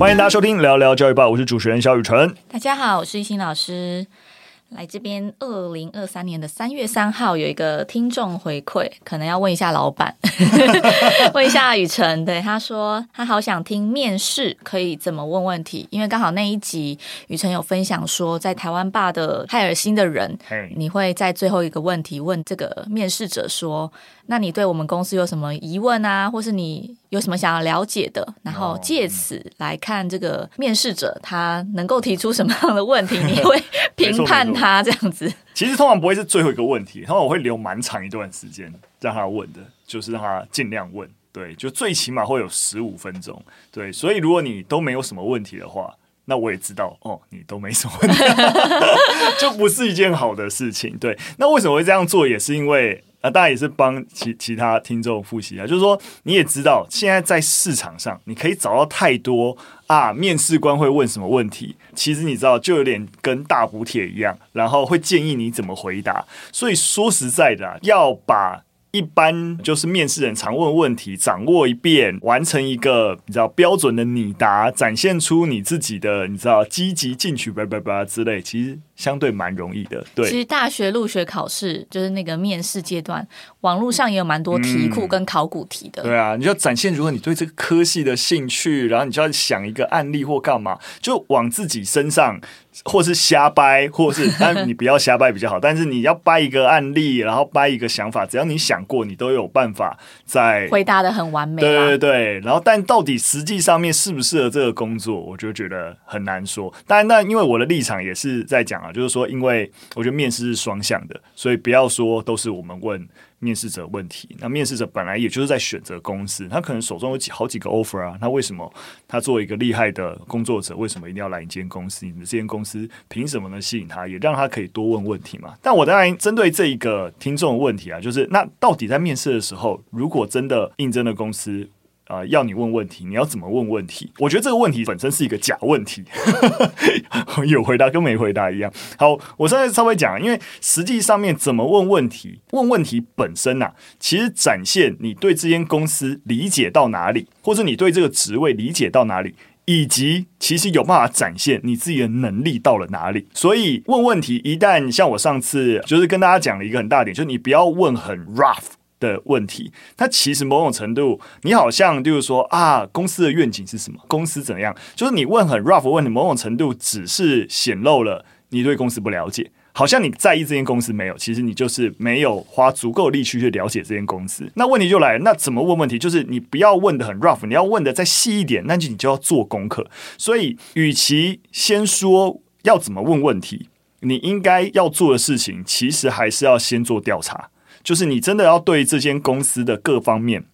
欢迎大家收听聊聊教育吧，我是主持人萧宇辰。大家好，我是一心老师。来这边，二零二三年的三月三号有一个听众回馈，可能要问一下老板，问一下雨辰。对，他说他好想听面试可以怎么问问题，因为刚好那一集雨辰有分享说，在台湾霸的泰尔新的人.你会在最后一个问题问这个面试者说。那你对我们公司有什么疑问啊，或是你有什么想要了解的？然后借此来看这个面试者他能够提出什么样的问题，你 会评判他这样子。其实通常不会是最后一个问题，通常我会留蛮长一段时间让他问的，就是让他尽量问。对，就最起码会有十五分钟。对，所以如果你都没有什么问题的话，那我也知道哦，你都没什么问题，就不是一件好的事情。对，那为什么会这样做？也是因为。那当然也是帮其其他听众复习啊，就是说你也知道，现在在市场上你可以找到太多啊，面试官会问什么问题，其实你知道就有点跟大补帖一样，然后会建议你怎么回答。所以说实在的，要把一般就是面试人常问问题掌握一遍，完成一个你知道标准的拟答，展现出你自己的你知道积极进取叭叭叭之类，其实。相对蛮容易的，对。其实大学入学考试就是那个面试阶段，网络上也有蛮多题库跟考古题的。嗯、对啊，你就要展现如果你对这个科系的兴趣，然后你就要想一个案例或干嘛，就往自己身上，或是瞎掰，或是但你不要瞎掰比较好。但是你要掰一个案例，然后掰一个想法，只要你想过，你都有办法在回答的很完美。对对对，然后但到底实际上面适不适合这个工作，我就觉得很难说。当然，那因为我的立场也是在讲啊。就是说，因为我觉得面试是双向的，所以不要说都是我们问面试者问题。那面试者本来也就是在选择公司，他可能手中有几好几个 offer 啊。那为什么他作为一个厉害的工作者，为什么一定要来一间公司？你们这间公司凭什么能吸引他，也让他可以多问问题嘛？但我当然针对这一个听众的问题啊，就是那到底在面试的时候，如果真的应征的公司，呃，要你问问题，你要怎么问问题？我觉得这个问题本身是一个假问题，有回答跟没回答一样。好，我现在稍微讲，因为实际上面怎么问问题，问问题本身呐、其实展现你对这间公司理解到哪里，或者你对这个职位理解到哪里，以及其实有办法展现你自己的能力到了哪里。所以问问题，一旦像我上次就是跟大家讲了一个很大点，就是你不要问很 rough。的问题，它其实某种程度，你好像就是说啊，公司的愿景是什么？公司怎样？就是你问很 rough 问题，某种程度只是显露了你对公司不了解，好像你在意这间公司没有，其实你就是没有花足够力气去了解这间公司。那问题就来了，那怎么问问题？就是你不要问得很 rough，你要问得再细一点，那就你就要做功课。所以，与其先说要怎么问问题，你应该要做的事情，其实还是要先做调查。就是你真的要对这间公司的各方面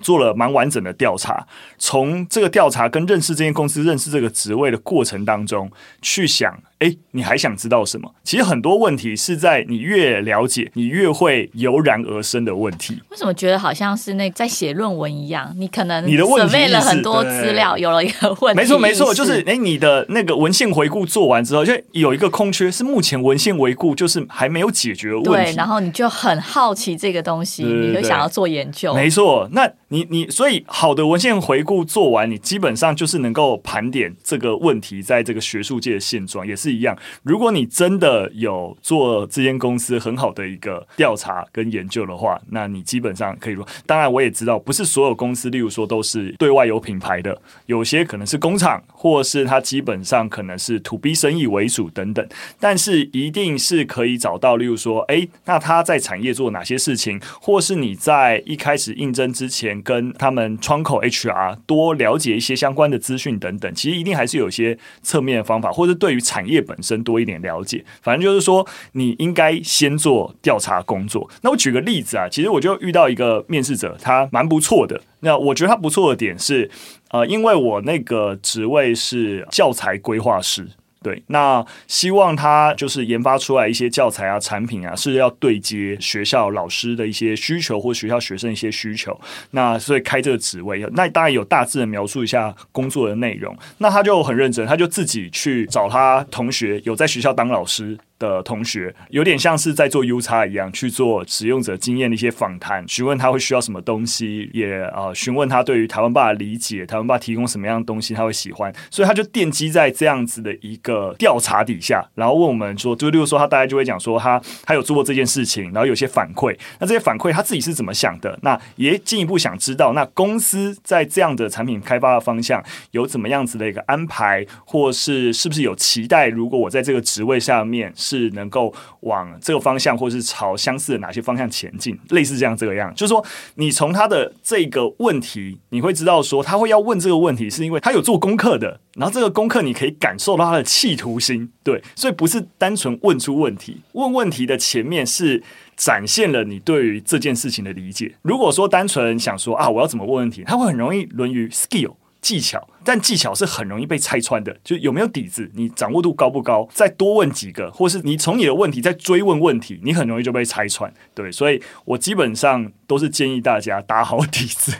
做了蛮完整的调查，从这个调查跟认识这间公司、认识这个职位的过程当中去想。哎，你还想知道什么？其实很多问题是在你越了解，你越会油然而生的问题。为什么觉得好像是那在写论文一样？你可能你的准备了很多资料，有了一个问题。没错，没错，就是哎，你的那个文献回顾做完之后，就有一个空缺，是目前文献回顾就是还没有解决的问题。对，然后你就很好奇这个东西，你就想要做研究。没错，那你你所以好的文献回顾做完，你基本上就是能够盘点这个问题在这个学术界的现状，也是。是一样，如果你真的有做这间公司很好的一个调查跟研究的话，那你基本上可以说，当然我也知道，不是所有公司，例如说都是对外有品牌的，有些可能是工厂，或是它基本上可能是 to B 生意为主等等，但是一定是可以找到，例如说，哎，那他在产业做哪些事情，或是你在一开始应征之前跟他们窗口 HR 多了解一些相关的资讯等等，其实一定还是有些侧面的方法，或者对于产业。业本身多一点了解，反正就是说，你应该先做调查工作。那我举个例子啊，其实我就遇到一个面试者，他蛮不错的。那我觉得他不错的点是，呃，因为我那个职位是教材规划师。对，那希望他就是研发出来一些教材啊、产品啊，是要对接学校老师的一些需求或学校学生一些需求。那所以开这个职位，那当然有大致的描述一下工作的内容。那他就很认真，他就自己去找他同学有在学校当老师的同学，有点像是在做 UX 一样去做使用者经验的一些访谈，询问他会需要什么东西，也呃询问他对于台湾爸的理解，台湾爸提供什么样的东西他会喜欢，所以他就奠基在这样子的一个调查底下，然后问我们说，就例如说他大概就会讲说他他有做过这件事情，然后有些反馈，那这些反馈他自己是怎么想的？那也进一步想知道，那公司在这样的产品开发的方向有怎么样子的一个安排，或是是不是有期待？如果我在这个职位下面。是能够往这个方向，或是朝相似的哪些方向前进，类似这样这个样，就是说，你从他的这个问题，你会知道说，他会要问这个问题，是因为他有做功课的，然后这个功课你可以感受到他的企图心，对，所以不是单纯问出问题，问问题的前面是展现了你对于这件事情的理解。如果说单纯想说啊，我要怎么问问题，他会很容易沦于 skill。技巧，但技巧是很容易被拆穿的。就有没有底子，你掌握度高不高？再多问几个，或是你从你的问题再追问问题，你很容易就被拆穿。对，所以我基本上都是建议大家打好底子，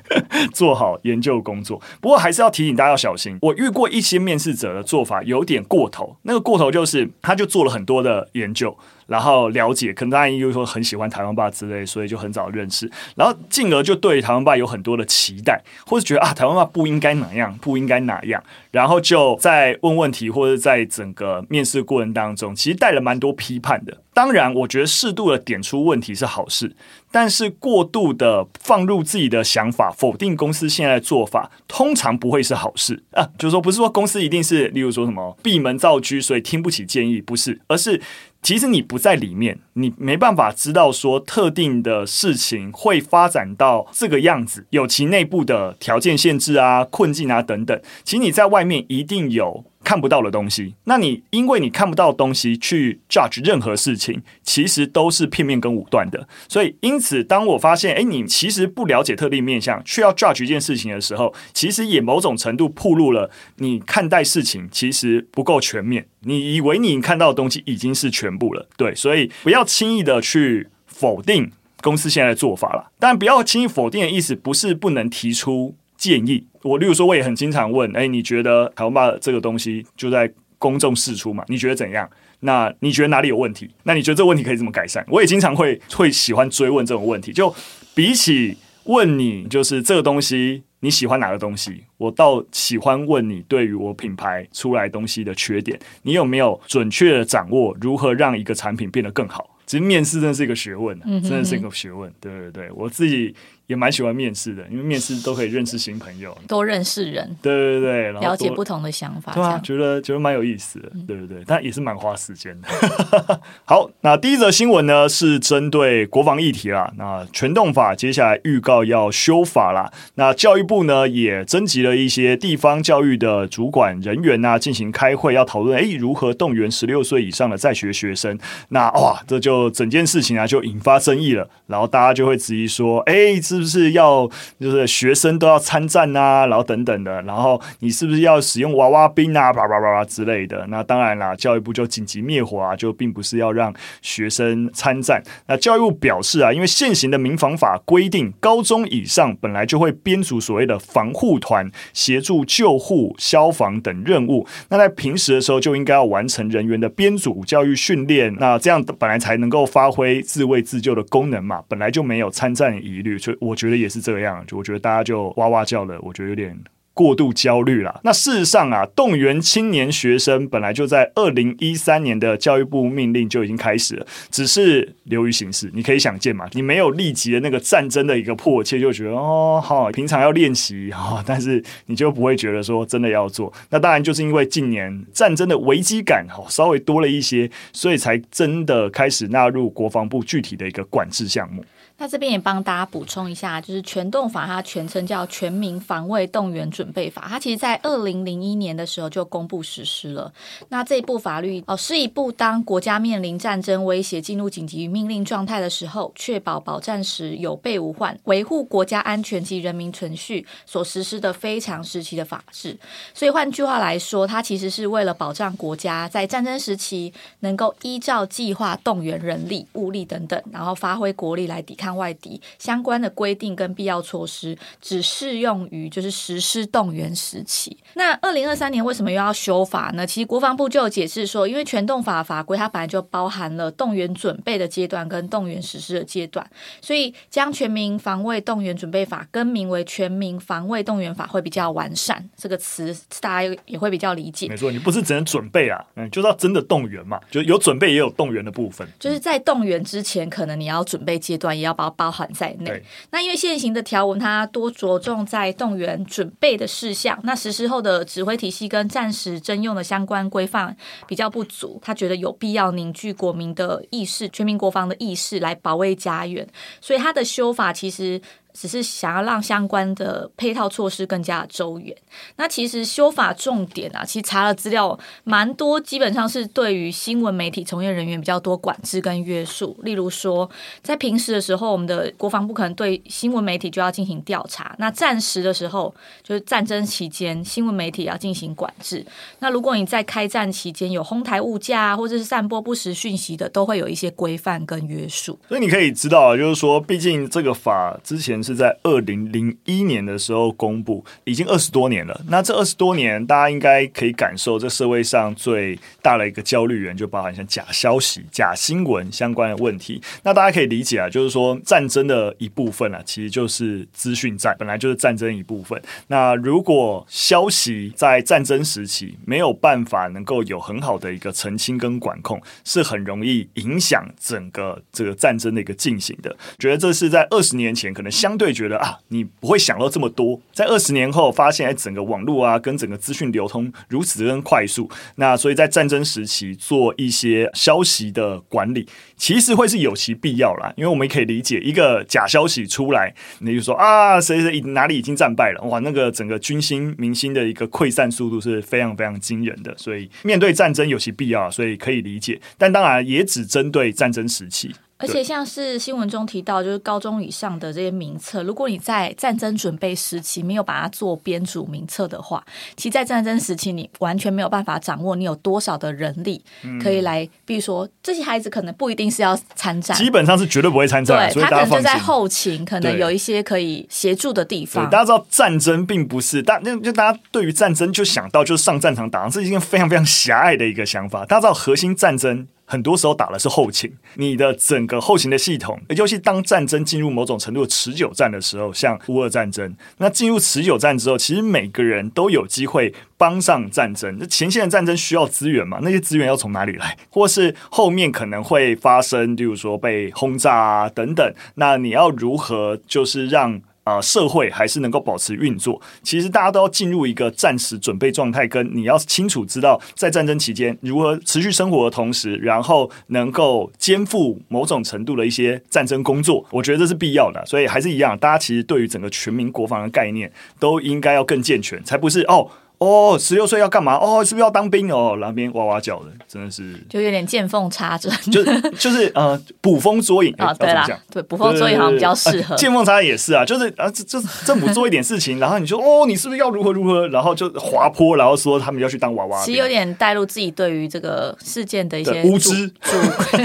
做好研究工作。不过还是要提醒大家要小心。我遇过一些面试者的做法有点过头，那个过头就是他就做了很多的研究。然后了解，可能大家又说很喜欢台湾吧之类，所以就很早认识，然后进而就对台湾吧有很多的期待，或是觉得啊台湾吧不应该哪样，不应该哪样，然后就在问问题或者在整个面试过程当中，其实带了蛮多批判的。当然，我觉得适度的点出问题是好事，但是过度的放入自己的想法，否定公司现在的做法，通常不会是好事啊。就是说，不是说公司一定是，例如说什么闭门造车，所以听不起建议，不是，而是。其实你不在里面，你没办法知道说特定的事情会发展到这个样子，有其内部的条件限制啊、困境啊等等。其实你在外面一定有。看不到的东西，那你因为你看不到东西去 judge 任何事情，其实都是片面跟武断的。所以，因此，当我发现，哎，你其实不了解特定面向，却要 judge 一件事情的时候，其实也某种程度暴露了你看待事情其实不够全面。你以为你看到的东西已经是全部了，对，所以不要轻易的去否定公司现在的做法了。但不要轻易否定的意思，不是不能提出。建议我，例如说，我也很经常问，哎，你觉得台湾霸这个东西就在公众释出嘛？你觉得怎样？那你觉得哪里有问题？那你觉得这个问题可以怎么改善？我也经常会会喜欢追问这种问题。就比起问你，就是这个东西你喜欢哪个东西，我倒喜欢问你对于我品牌出来东西的缺点，你有没有准确的掌握如何让一个产品变得更好？其实面试真的是一个学问，真的是一个学问。对对对，我自己。也蛮喜欢面试的，因为面试都可以认识新朋友，多认识人，对对对，然后了解不同的想法，对啊，觉得觉得蛮有意思的，对对对，但也是蛮花时间的。好，那第一则新闻呢是针对国防议题啦。那全动法接下来预告要修法啦。那教育部呢也征集了一些地方教育的主管人员呐、啊，进行开会，要讨论哎如何动员十六岁以上的在学学生。那哇，这就整件事情啊就引发争议了，然后大家就会质疑说，哎，是不是要就是学生都要参战啊，然后等等的，然后你是不是要使用娃娃兵啊，叭叭叭叭之类的？那当然啦，教育部就紧急灭火啊，就并不是要让学生参战。那教育部表示啊，因为现行的民防法规定，高中以上本来就会编组所谓的防护团，协助救护、消防等任务。那在平时的时候就应该要完成人员的编组教育训练，那这样本来才能够发挥自卫自救的功能嘛，本来就没有参战疑虑，所以我觉得也是这样，就我觉得大家就哇哇叫了，我觉得有点过度焦虑了。那事实上啊，动员青年学生本来就在二零一三年的教育部命令就已经开始了，只是流于形式。你可以想见嘛，你没有立即的那个战争的一个迫切，就觉得哦好，平常要练习哈，但是你就不会觉得说真的要做。那当然就是因为近年战争的危机感哈稍微多了一些，所以才真的开始纳入国防部具体的一个管制项目。那这边也帮大家补充一下，就是全动法，它全称叫《全民防卫动员准备法》，它其实在二零零一年的时候就公布实施了。那这一部法律哦，是一部当国家面临战争威胁、进入紧急命令状态的时候，确保保战时有备无患、维护国家安全及人民存续所实施的非常时期的法制。所以换句话来说，它其实是为了保障国家在战争时期能够依照计划动员人力、物力等等，然后发挥国力来抵抗。外敌相关的规定跟必要措施，只适用于就是实施动员时期。那二零二三年为什么又要修法呢？其实国防部就有解释说，因为全动法法规它本来就包含了动员准备的阶段跟动员实施的阶段，所以将全民防卫动员准备法更名为全民防卫动员法会比较完善。这个词大家也会比较理解。没错，你不是只能准备啊，嗯，就是要真的动员嘛，就有准备也有动员的部分。就是在动员之前，可能你要准备阶段也要把它包含在内。那因为现行的条文它多着重在动员准备的事项，那实施后的指挥体系跟战时征用的相关规范比较不足，他觉得有必要凝聚国民的意识，全民国防的意识来保卫家园，所以他的修法其实。只是想要让相关的配套措施更加周远。那其实修法重点啊，其实查了资料蛮多，基本上是对于新闻媒体从业人员比较多管制跟约束。例如说，在平时的时候，我们的国防部可能对新闻媒体就要进行调查；那战时的时候，就是战争期间，新闻媒体要进行管制。那如果你在开战期间有哄抬物价啊或者是散播不实讯息的，都会有一些规范跟约束。所以你可以知道，就是说，毕竟这个法之前。是在二零零一年的时候公布，已经二十多年了。那这二十多年，大家应该可以感受，这社会上最大的一个焦虑源，就包含像假消息、假新闻相关的问题。那大家可以理解啊，就是说战争的一部分啊，其实就是资讯战，本来就是战争一部分。那如果消息在战争时期没有办法能够有很好的一个澄清跟管控，是很容易影响整个这个战争的一个进行的。觉得这是在二十年前可能相对觉得啊，你不会想到这么多。在二十年后，发现哎，整个网络啊，跟整个资讯流通如此之快速，那所以在战争时期做一些消息的管理，其实会是有其必要啦。因为我们可以理解，一个假消息出来，你就说啊，谁谁哪里已经战败了，哇，那个整个军心民心的一个溃散速度是非常非常惊人的。所以面对战争有其必要，所以可以理解。但当然也只针对战争时期。而且像是新闻中提到，就是高中以上的这些名册，如果你在战争准备时期没有把它做编组名册的话，其实在战争时期你完全没有办法掌握你有多少的人力可以来，比如说这些孩子可能不一定是要参战，基本上是绝对不会参战，对，他可能就在后勤，可能有一些可以协助的地方。大家知道战争并不是大，那就大家对于战争就想到就是上战场打仗，这是一件非常非常狭隘的一个想法。大家知道核心战争。很多时候打的是后勤，你的整个后勤的系统，尤其当战争进入某种程度持久战的时候，像乌俄战争，那进入持久战之后，其实每个人都有机会帮上战争。那前线的战争需要资源嘛？那些资源要从哪里来？或是后面可能会发生，例如说被轰炸啊等等，那你要如何就是让？啊、社会还是能够保持运作。其实大家都要进入一个战时准备状态，跟你要清楚知道，在战争期间如何持续生活的同时，然后能够肩负某种程度的一些战争工作，我觉得这是必要的。所以还是一样，大家其实对于整个全民国防的概念，都应该要更健全，才不是哦。哦，十六岁要干嘛？哦，是不是要当兵哦？那边哇哇叫的，真的是就有点见缝插针，就就是呃捕风捉影啊、哦，对啦，对捕风捉影好像比较适合。见缝插针也是啊，就是啊，这这政府做一点事情，然后你说哦，你是不是要如何如何？然后就滑坡，然后说他们要去当娃娃。其实有点带入自己对于这个事件的一些无知，主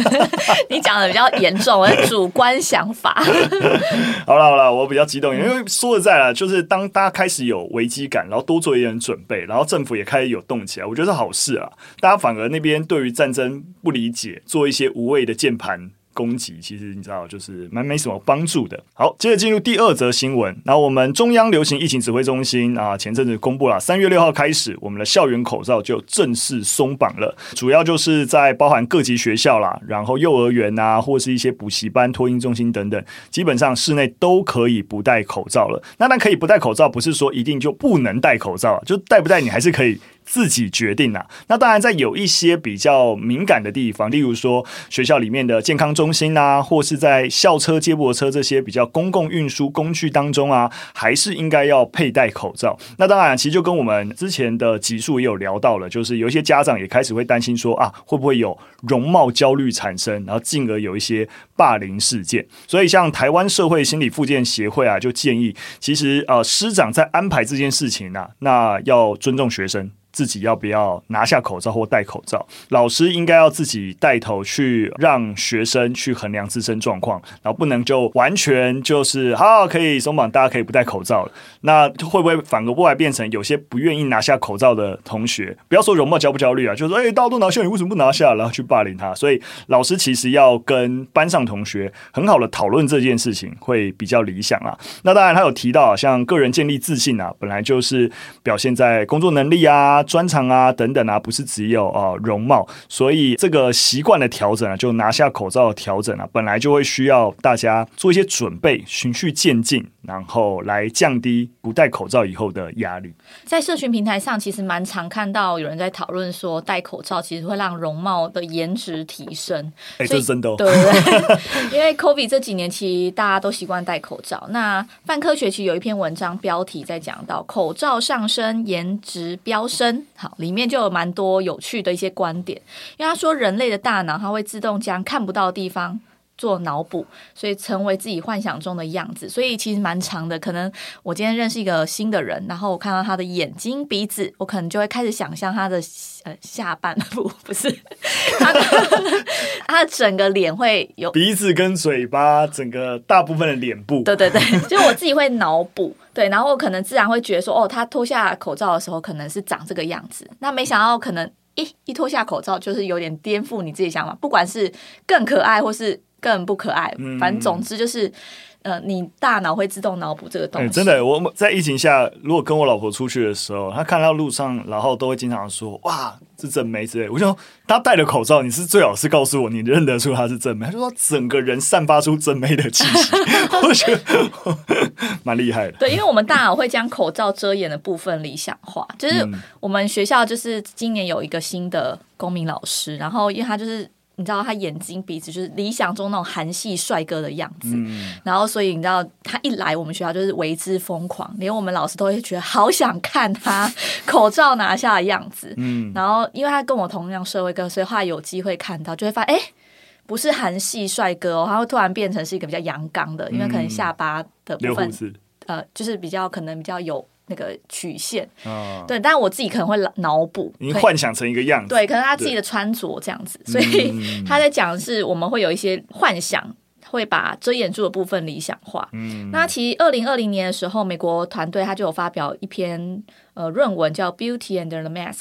你讲的比较严重，我的主观想法。好了好了，我比较激动，因为说实在了，就是当大家开始有危机感，然后多做一点准。然后政府也开始有动起来，我觉得是好事啊。大家反而那边对于战争不理解，做一些无谓的键盘。攻击其实你知道，就是蛮没什么帮助的。好，接着进入第二则新闻。然后我们中央流行疫情指挥中心啊，前阵子公布了，三月六号开始，我们的校园口罩就正式松绑了。主要就是在包含各级学校啦，然后幼儿园啊，或是一些补习班、托婴中心等等，基本上室内都可以不戴口罩了。那但可以不戴口罩，不是说一定就不能戴口罩，就戴不戴你还是可以。自己决定啊。那当然，在有一些比较敏感的地方，例如说学校里面的健康中心啊，或是在校车、接驳车这些比较公共运输工具当中啊，还是应该要佩戴口罩。那当然，其实就跟我们之前的集数也有聊到了，就是有一些家长也开始会担心说啊，会不会有容貌焦虑产生，然后进而有一些霸凌事件。所以，像台湾社会心理复健协会啊，就建议，其实呃，师长在安排这件事情啊，那要尊重学生。自己要不要拿下口罩或戴口罩，老师应该要自己带头去让学生去衡量自身状况，然后不能就完全就是好可以松绑，大家可以不戴口罩了。那会不会反过来变成有些不愿意拿下口罩的同学，不要说容貌焦不焦虑啊，就是说哎，大家都拿下，你为什么不拿下？然后去霸凌他。所以老师其实要跟班上同学很好的讨论这件事情，会比较理想啊。那当然他有提到啊，像个人建立自信啊，本来就是表现在工作能力啊。专长啊，等等啊，不是只有啊、呃、容貌，所以这个习惯的调整啊，就拿下口罩的调整啊，本来就会需要大家做一些准备，循序渐进。然后来降低不戴口罩以后的压力。在社群平台上，其实蛮常看到有人在讨论说，戴口罩其实会让容貌的颜值提升。哎，这是真的哦。对 因为 COVID 这几年其实大家都习惯戴口罩。那泛科学其实有一篇文章标题在讲到口罩上升，颜值飙升。好，里面就有蛮多有趣的一些观点。因为他说，人类的大脑它会自动将看不到的地方。做脑补，所以成为自己幻想中的样子，所以其实蛮长的。可能我今天认识一个新的人，然后我看到他的眼睛、鼻子，我可能就会开始想象他的呃下半部，不是他的他的整个脸会有鼻子跟嘴巴，整个大部分的脸部。对对对，就我自己会脑补，对，然后我可能自然会觉得说，哦，他脱下口罩的时候可能是长这个样子。那没想到可能一一脱下口罩，就是有点颠覆你自己想法，不管是更可爱或是。更不可爱，反正总之就是，呃，你大脑会自动脑补这个东西。欸、真的，我在疫情下，如果跟我老婆出去的时候，她看到路上，然后都会经常说：“哇，是正妹之类。”我就说：“她戴了口罩，你是最好是告诉我，你认得出她是正妹。”她就说：“整个人散发出正妹的气息。”我觉得 蛮厉害的。对，因为我们大脑会将口罩遮掩的部分理想化。就是我们学校就是今年有一个新的公民老师，然后因为他就是。你知道他眼睛鼻子就是理想中那种韩系帅哥的样子，嗯、然后所以你知道他一来我们学校就是为之疯狂，连我们老师都会觉得好想看他 口罩拿下的样子。嗯，然后因为他跟我同样社会哥，所以后来有机会看到，就会发现哎，不是韩系帅哥哦，他会突然变成是一个比较阳刚的，因为可能下巴的部分，呃，就是比较可能比较有。那个曲线，哦、对，但我自己可能会脑补，你幻想成一个样子，对，可能他自己的穿着这样子，所以 他在讲的是我们会有一些幻想，会把遮掩住的部分理想化。嗯，那其实二零二零年的时候，美国团队他就有发表一篇。呃，论文叫《Beauty Under the Mask》，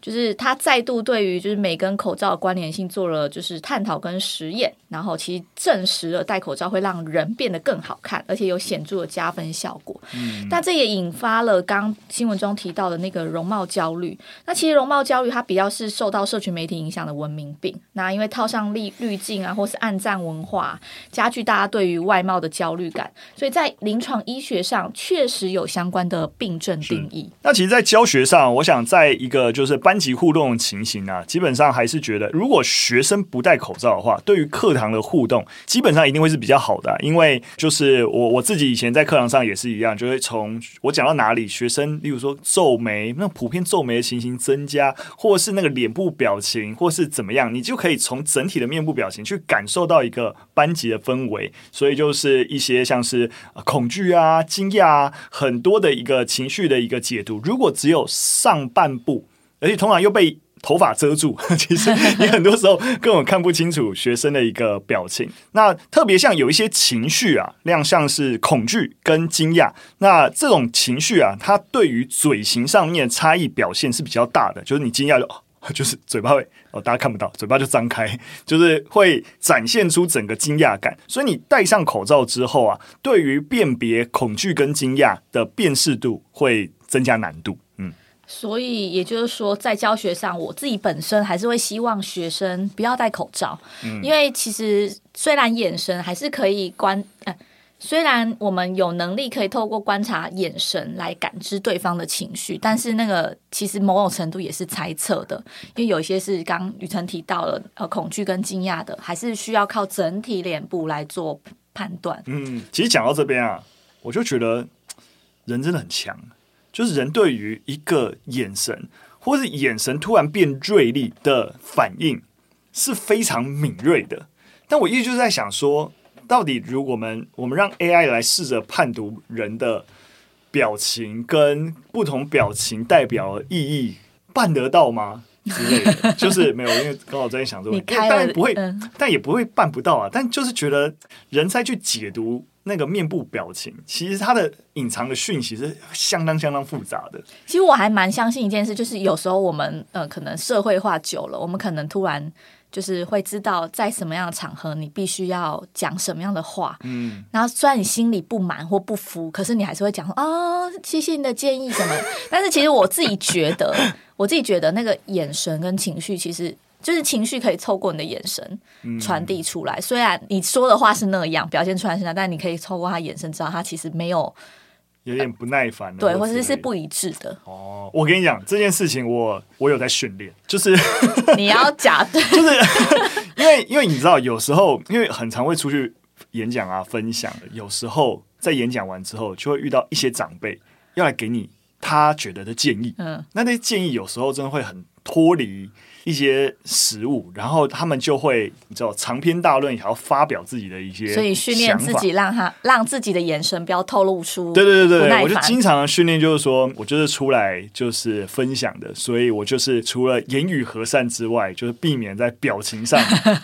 就是他再度对于就是美跟口罩的关联性做了就是探讨跟实验，然后其实证实了戴口罩会让人变得更好看，而且有显著的加分效果。嗯，但这也引发了刚新闻中提到的那个容貌焦虑。那其实容貌焦虑它比较是受到社群媒体影响的文明病。那因为套上滤滤镜啊，或是暗赞文化，加剧大家对于外貌的焦虑感，所以在临床医学上确实有相关的病症定义。那其实，在教学上，我想在一个就是班级互动的情形啊，基本上还是觉得，如果学生不戴口罩的话，对于课堂的互动，基本上一定会是比较好的。因为就是我 我自己以前在课堂上也是一样，就会从我讲到哪里，学生例如说皱眉，那普遍皱眉的情形增加，或是那个脸部表情，或是怎么样，你就可以从整体的面部表情去感受到一个班级的氛围。所以就是一些像是恐惧啊、惊讶啊，很多的一个情绪的一个解读。如果只有上半部，而且通常又被头发遮住，其实你很多时候根本看不清楚学生的一个表情。那特别像有一些情绪啊，亮相是恐惧跟惊讶，那这种情绪啊，它对于嘴型上面差异表现是比较大的。就是你惊讶就 就是嘴巴会哦，大家看不到，嘴巴就张开，就是会展现出整个惊讶感。所以你戴上口罩之后啊，对于辨别恐惧跟惊讶的辨识度会。增加难度，嗯，所以也就是说，在教学上，我自己本身还是会希望学生不要戴口罩，嗯，因为其实虽然眼神还是可以观，呃，虽然我们有能力可以透过观察眼神来感知对方的情绪，但是那个其实某种程度也是猜测的，因为有一些是刚雨辰提到了，呃，恐惧跟惊讶的，还是需要靠整体脸部来做判断。嗯，其实讲到这边啊，我就觉得人真的很强。就是人对于一个眼神，或是眼神突然变锐利的反应是非常敏锐的。但我一直就是在想说，到底如果我们我们让 AI 来试着判读人的表情跟不同表情代表意义办得到吗？之类的，就是没有，因为刚好在想说，当然不会，嗯、但也不会办不到啊。但就是觉得人在去解读那个面部表情，其实它的隐藏的讯息是相当相当复杂的。其实我还蛮相信一件事，就是有时候我们呃，可能社会化久了，我们可能突然。就是会知道在什么样的场合，你必须要讲什么样的话。嗯，然后虽然你心里不满或不服，可是你还是会讲说啊、哦，谢谢你的建议什么。但是其实我自己觉得，我自己觉得那个眼神跟情绪，其实就是情绪可以透过你的眼神传递出来。虽然你说的话是那样，表现出来是那样，但你可以透过他眼神知道他其实没有。有点不耐烦，对，或者是不一致的。哦，我跟你讲这件事情我，我我有在训练，就是 你要假的，就是 因为因为你知道，有时候因为很常会出去演讲啊、分享的，有时候在演讲完之后，就会遇到一些长辈要来给你他觉得的建议。嗯，那那些建议有时候真的会很脱离。一些食物，然后他们就会你知道长篇大论，也要发表自己的一些，所以训练自己，让他让自己的眼神不要透露出。对对对对，我就经常训练，就是说我就是出来就是分享的，所以我就是除了言语和善之外，就是避免在表情上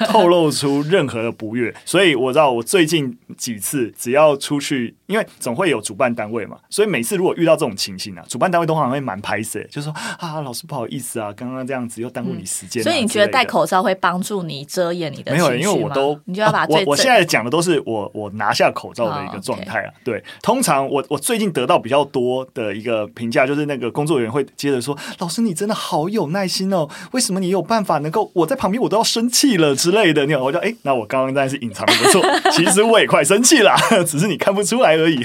透露出任何的不悦。所以我知道我最近几次只要出去，因为总会有主办单位嘛，所以每次如果遇到这种情形啊，主办单位都好像会蛮拍摄，就是说啊，老师不好意思啊，刚刚这样子又耽误你。所以你觉得戴口罩会帮助你遮掩你的？没有，因为我都你就要把我我现在讲的都是我我拿下口罩的一个状态啊。Oh. 对，通常我我最近得到比较多的一个评价，就是那个工作人员会接着说：“老师，你真的好有耐心哦，为什么你有办法能够我在旁边我都要生气了之类的？”你我就哎，那我刚刚当然是隐藏的不错，其实我也快生气了，只是你看不出来而已。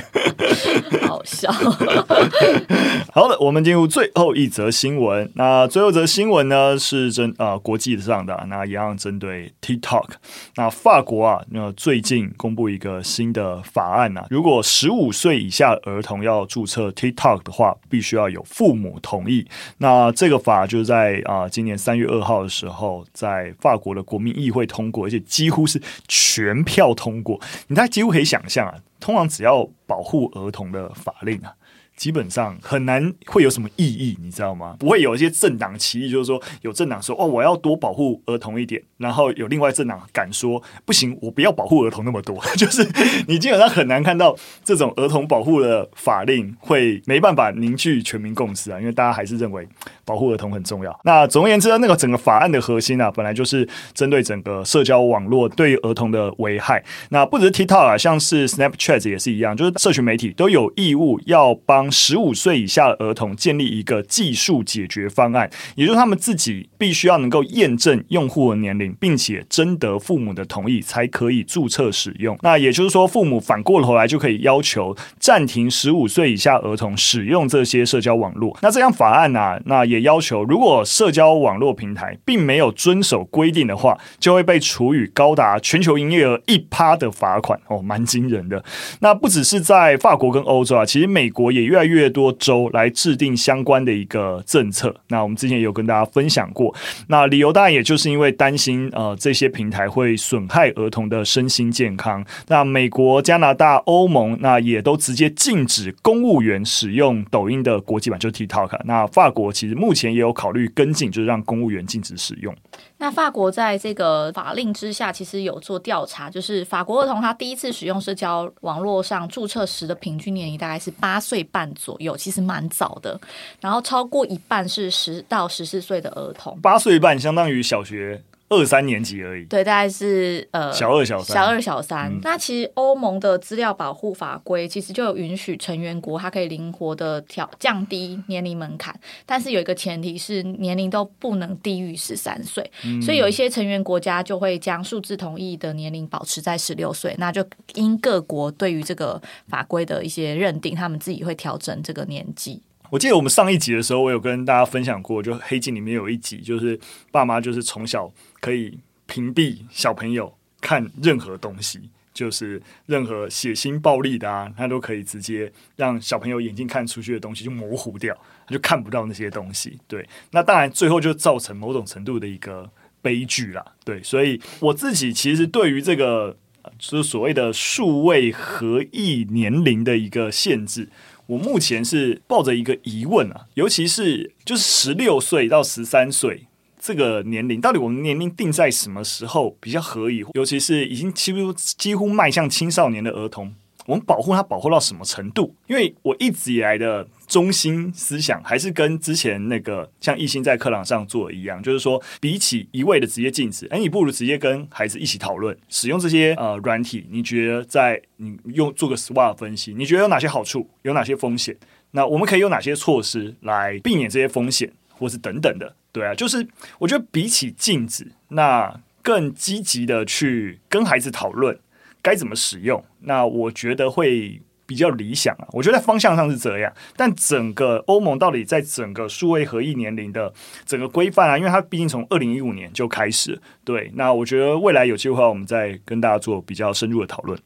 好笑。好的，我们进入最后一则新闻。那最后一则新闻呢是。针啊，国际上的那一样针对 TikTok，那法国啊，那最近公布一个新的法案啊，如果十五岁以下儿童要注册 TikTok 的话，必须要有父母同意。那这个法就是在啊今年三月二号的时候，在法国的国民议会通过，而且几乎是全票通过。你大家几乎可以想象啊，通常只要保护儿童的法令啊。基本上很难会有什么意义，你知道吗？不会有一些政党歧义，就是说有政党说哦，我要多保护儿童一点，然后有另外政党敢说不行，我不要保护儿童那么多。就是你基本上很难看到这种儿童保护的法令会没办法凝聚全民共识啊，因为大家还是认为保护儿童很重要。那总而言之呢，那个整个法案的核心啊，本来就是针对整个社交网络对于儿童的危害。那不只是 TikTok 啊，像是 Snapchat 也是一样，就是社群媒体都有义务要帮。十五岁以下的儿童建立一个技术解决方案，也就是他们自己必须要能够验证用户的年龄，并且征得父母的同意，才可以注册使用。那也就是说，父母反过头来就可以要求暂停十五岁以下儿童使用这些社交网络。那这样法案呢、那也要求，如果社交网络平台并没有遵守规定的话，就会被处以高达全球营业额一趴的罚款。哦，蛮惊人的。那不只是在法国跟欧洲啊，其实美国也越来越多州来制定相关的一个政策。那我们之前也有跟大家分享过，那理由当然也就是因为担心呃这些平台会损害儿童的身心健康。那美国、加拿大、欧盟那也都直接禁止公务员使用抖音的国际版，就是 TikTok。那法国其实目前也有考虑跟进，就是让公务员禁止使用。那法国在这个法令之下，其实有做调查，就是法国儿童他第一次使用社交网络上注册时的平均年龄大概是八岁半左右，其实蛮早的。然后超过一半是十到十四岁的儿童，八岁半相当于小学。二三年级而已，对，大概是呃小二小三，小二小三。嗯、那其实欧盟的资料保护法规其实就有允许成员国，它可以灵活的调降低年龄门槛，但是有一个前提是年龄都不能低于十三岁。嗯、所以有一些成员国家就会将数字同意的年龄保持在十六岁，那就因各国对于这个法规的一些认定，他们自己会调整这个年纪。我记得我们上一集的时候，我有跟大家分享过，就黑镜里面有一集，就是爸妈就是从小可以屏蔽小朋友看任何东西，就是任何血腥暴力的啊，他都可以直接让小朋友眼睛看出去的东西就模糊掉，他就看不到那些东西。对，那当然最后就造成某种程度的一个悲剧啦。对，所以我自己其实对于这个就是所谓的数位合意年龄的一个限制。我目前是抱着一个疑问啊，尤其是就是十六岁到十三岁这个年龄，到底我们年龄定在什么时候比较合宜？尤其是已经几乎几乎迈向青少年的儿童。我们保护他，保护到什么程度？因为我一直以来的中心思想还是跟之前那个像一心在课堂上做一样，就是说，比起一味的直接禁止，哎，你不如直接跟孩子一起讨论使用这些呃软体。你觉得在你用做个 SWOT 分析，你觉得有哪些好处，有哪些风险？那我们可以有哪些措施来避免这些风险，或是等等的？对啊，就是我觉得比起禁止，那更积极的去跟孩子讨论。该怎么使用？那我觉得会比较理想啊。我觉得方向上是这样，但整个欧盟到底在整个数位合意年龄的整个规范啊，因为它毕竟从二零一五年就开始。对，那我觉得未来有机会的话，我们再跟大家做比较深入的讨论。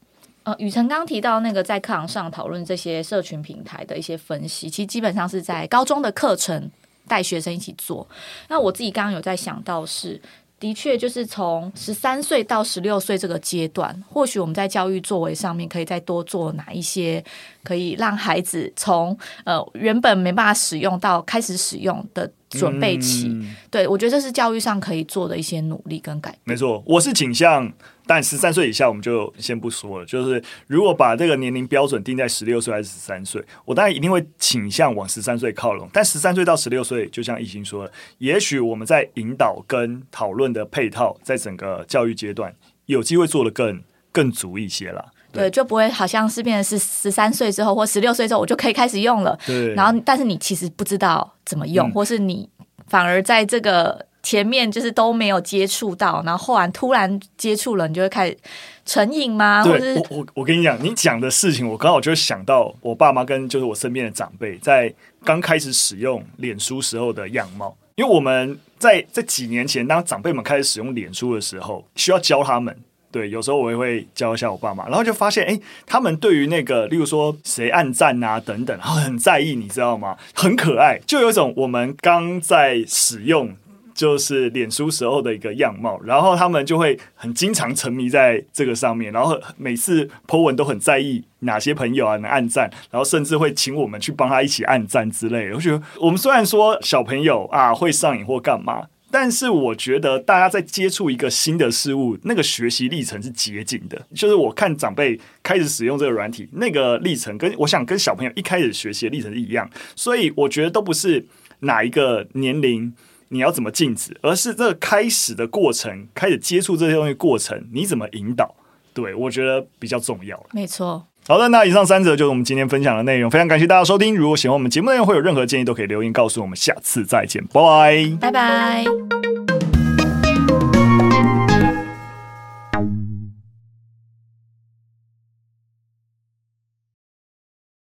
呃，宇辰刚提到那个在课堂上讨论这些社群平台的一些分析，其实基本上是在高中的课程带学生一起做。那我自己刚刚有在想到是。的确，就是从十三岁到十六岁这个阶段，或许我们在教育作为上面可以再多做哪一些，可以让孩子从呃原本没办法使用到开始使用的准备期。嗯、对，我觉得这是教育上可以做的一些努力跟改变。没错，我是倾向。但十三岁以下我们就先不说了。就是如果把这个年龄标准定在十六岁还是十三岁，我当然一定会倾向往十三岁靠拢。但十三岁到十六岁，就像一心说的，也许我们在引导跟讨论的配套，在整个教育阶段有机会做得更更足一些了。对，就不会好像是变成是十三岁之后或十六岁之后，我就可以开始用了。对。然后，但是你其实不知道怎么用，嗯、或是你反而在这个。前面就是都没有接触到，然后后来突然接触了，你就会开始成瘾吗？对，我我我跟你讲，你讲的事情，我刚好就想到我爸妈跟就是我身边的长辈在刚开始使用脸书时候的样貌。因为我们在在几年前，当长辈们开始使用脸书的时候，需要教他们。对，有时候我也会教一下我爸妈，然后就发现，哎，他们对于那个，例如说谁按赞啊等等，很在意，你知道吗？很可爱，就有一种我们刚在使用。就是脸书时候的一个样貌，然后他们就会很经常沉迷在这个上面，然后每次 po 文都很在意哪些朋友啊能按赞，然后甚至会请我们去帮他一起按赞之类的。我觉得我们虽然说小朋友啊会上瘾或干嘛，但是我觉得大家在接触一个新的事物，那个学习历程是捷径的。就是我看长辈开始使用这个软体，那个历程跟我想跟小朋友一开始学习的历程是一样，所以我觉得都不是哪一个年龄。你要怎么禁止？而是这个开始的过程，开始接触这些东西过程，你怎么引导？对，我觉得比较重要。没错。好的，那以上三则就是我们今天分享的内容。非常感谢大家收听。如果喜欢我们节目内容，会有任何建议都可以留言告诉我们。下次再见，拜拜，拜拜。